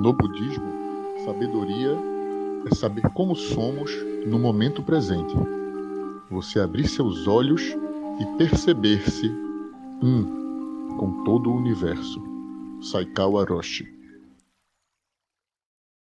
No budismo, sabedoria é saber como somos no momento presente. Você abrir seus olhos e perceber-se um com todo o universo. Saikawa Roshi